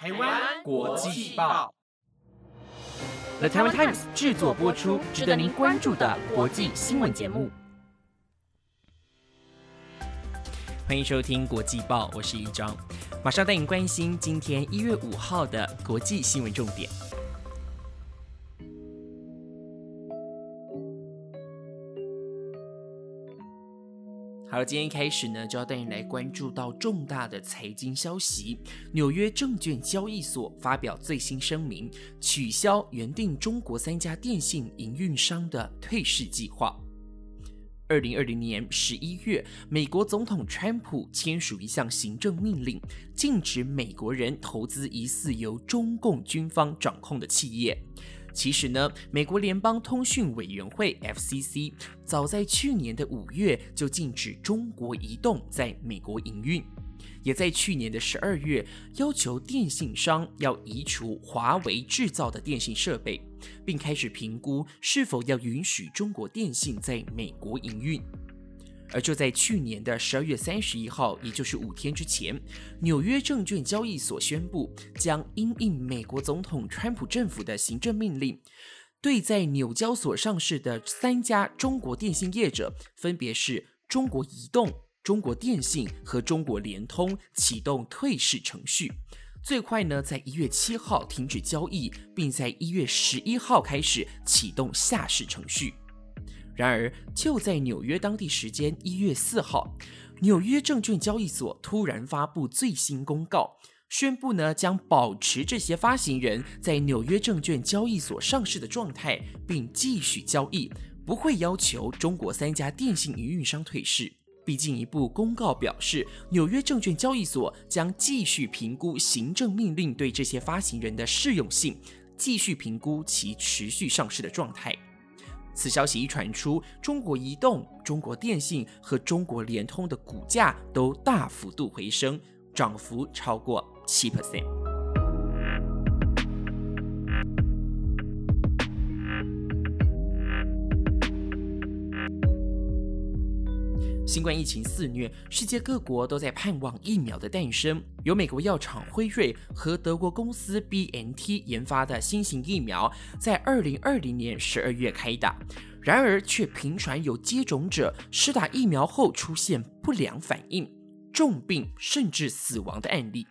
台湾国际报，The Taiwan Times 制作播出，值得您关注的国际新闻节目。欢迎收听国际报，我是一章，马上带您关心今天一月五号的国际新闻重点。好了，今天开始呢，就要带你来关注到重大的财经消息。纽约证券交易所发表最新声明，取消原定中国三家电信营运商的退市计划。二零二零年十一月，美国总统川普签署一项行政命令，禁止美国人投资疑似由中共军方掌控的企业。其实呢，美国联邦通讯委员会 FCC 早在去年的五月就禁止中国移动在美国营运，也在去年的十二月要求电信商要移除华为制造的电信设备，并开始评估是否要允许中国电信在美国营运。而就在去年的十二月三十一号，也就是五天之前，纽约证券交易所宣布，将因应美国总统川普政府的行政命令，对在纽交所上市的三家中国电信业者，分别是中国移动、中国电信和中国联通，启动退市程序。最快呢，在一月七号停止交易，并在一月十一号开始启动下市程序。然而，就在纽约当地时间一月四号，纽约证券交易所突然发布最新公告，宣布呢将保持这些发行人在纽约证券交易所上市的状态，并继续交易，不会要求中国三家电信营运商退市。并进一步公告表示，纽约证券交易所将继续评估行政命令对这些发行人的适用性，继续评估其持续上市的状态。此消息一传出，中国移动、中国电信和中国联通的股价都大幅度回升，涨幅超过七 percent。新冠疫情肆虐，世界各国都在盼望疫苗的诞生。由美国药厂辉瑞和德国公司 B N T 研发的新型疫苗，在二零二零年十二月开打，然而却频传有接种者施打疫苗后出现不良反应、重病甚至死亡的案例。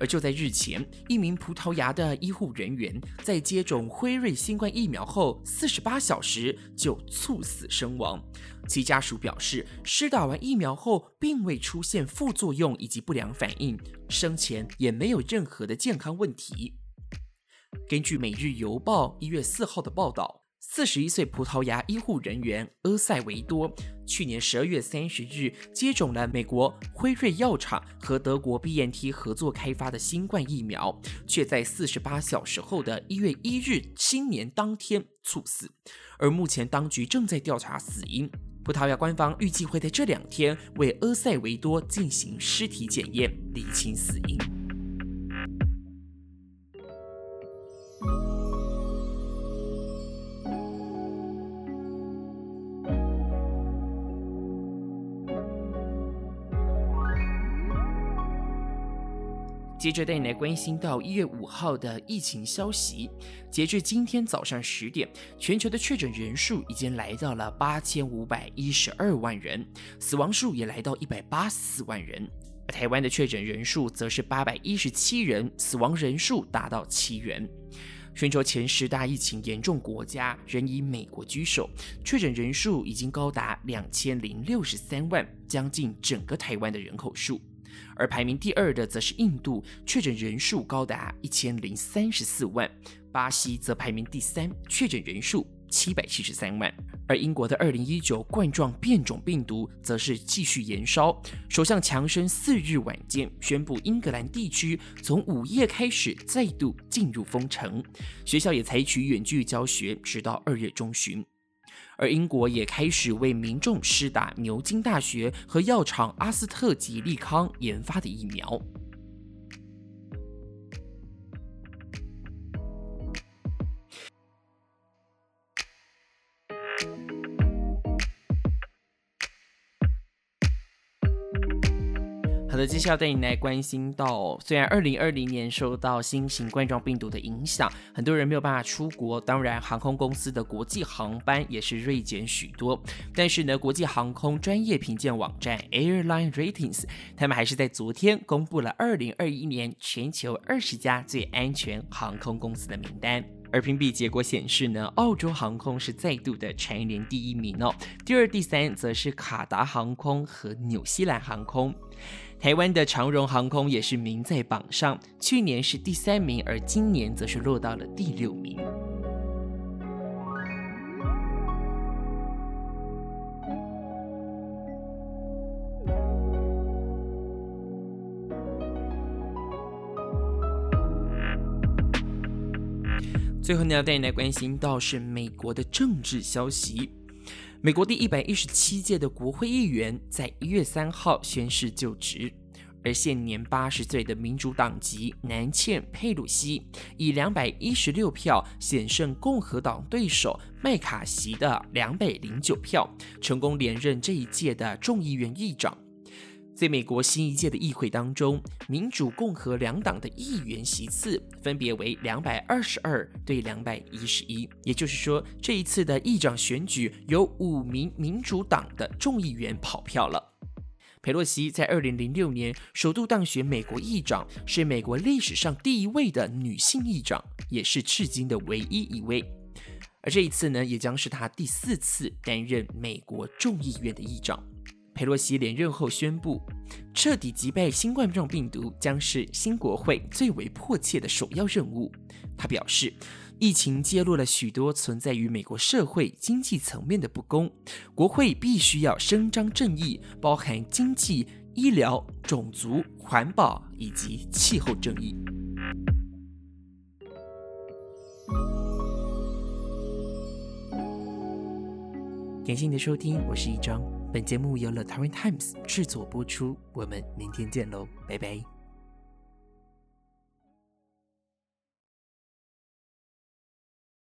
而就在日前，一名葡萄牙的医护人员在接种辉瑞新冠疫苗后四十八小时就猝死身亡。其家属表示，施打完疫苗后并未出现副作用以及不良反应，生前也没有任何的健康问题。根据《每日邮报》一月四号的报道。四十一岁葡萄牙医护人员阿塞维多，去年十二月三十日接种了美国辉瑞药厂和德国 BNT 合作开发的新冠疫苗，却在四十八小时后的一月一日新年当天猝死。而目前当局正在调查死因。葡萄牙官方预计会在这两天为阿塞维多进行尸体检验，理清死因。接着带你来关心到一月五号的疫情消息。截至今天早上十点，全球的确诊人数已经来到了八千五百一十二万人，死亡数也来到一百八十四万人。而台湾的确诊人数则是八百一十七人，死亡人数达到七人。全球前十大疫情严重国家仍以美国居首，确诊人数已经高达两千零六十三万，将近整个台湾的人口数。而排名第二的则是印度，确诊人数高达一千零三十四万；巴西则排名第三，确诊人数七百七十三万。而英国的二零一九冠状变种病毒则是继续延烧，首相强生四日晚间宣布，英格兰地区从午夜开始再度进入封城，学校也采取远距教学，直到二月中旬。而英国也开始为民众施打牛津大学和药厂阿斯特吉利康研发的疫苗。的，接下来带你来关心到，虽然二零二零年受到新型冠状病毒的影响，很多人没有办法出国，当然航空公司的国际航班也是锐减许多。但是呢，国际航空专业评鉴网站 Airline Ratings，他们还是在昨天公布了二零二一年全球二十家最安全航空公司的名单。而评比结果显示呢，澳洲航空是再度的蝉联第一名哦，第二、第三则是卡达航空和纽西兰航空。台湾的长荣航空也是名在榜上，去年是第三名，而今年则是落到了第六名。最后呢，要带你来关心到是美国的政治消息。美国第一百一十七届的国会议员在一月三号宣誓就职，而现年八十岁的民主党籍南茜佩鲁西以两百一十六票险胜共和党对手麦卡锡的两百零九票，成功连任这一届的众议院议长。在美国新一届的议会当中，民主、共和两党的议员席次分别为两百二十二对两百一十一，也就是说，这一次的议长选举有五名民主党的众议员跑票了。佩洛西在二零零六年首度当选美国议长，是美国历史上第一位的女性议长，也是至今的唯一一位。而这一次呢，也将是她第四次担任美国众议院的议长。佩洛西连任后宣布，彻底击败新冠状病毒将是新国会最为迫切的首要任务。他表示，疫情揭露了许多存在于美国社会经济层面的不公，国会必须要伸张正义，包含经济、医疗、种族、环保以及气候正义。感谢你的收听，我是一张。本节目由了 Taiwan Times 制作播出，我们明天见喽，拜拜。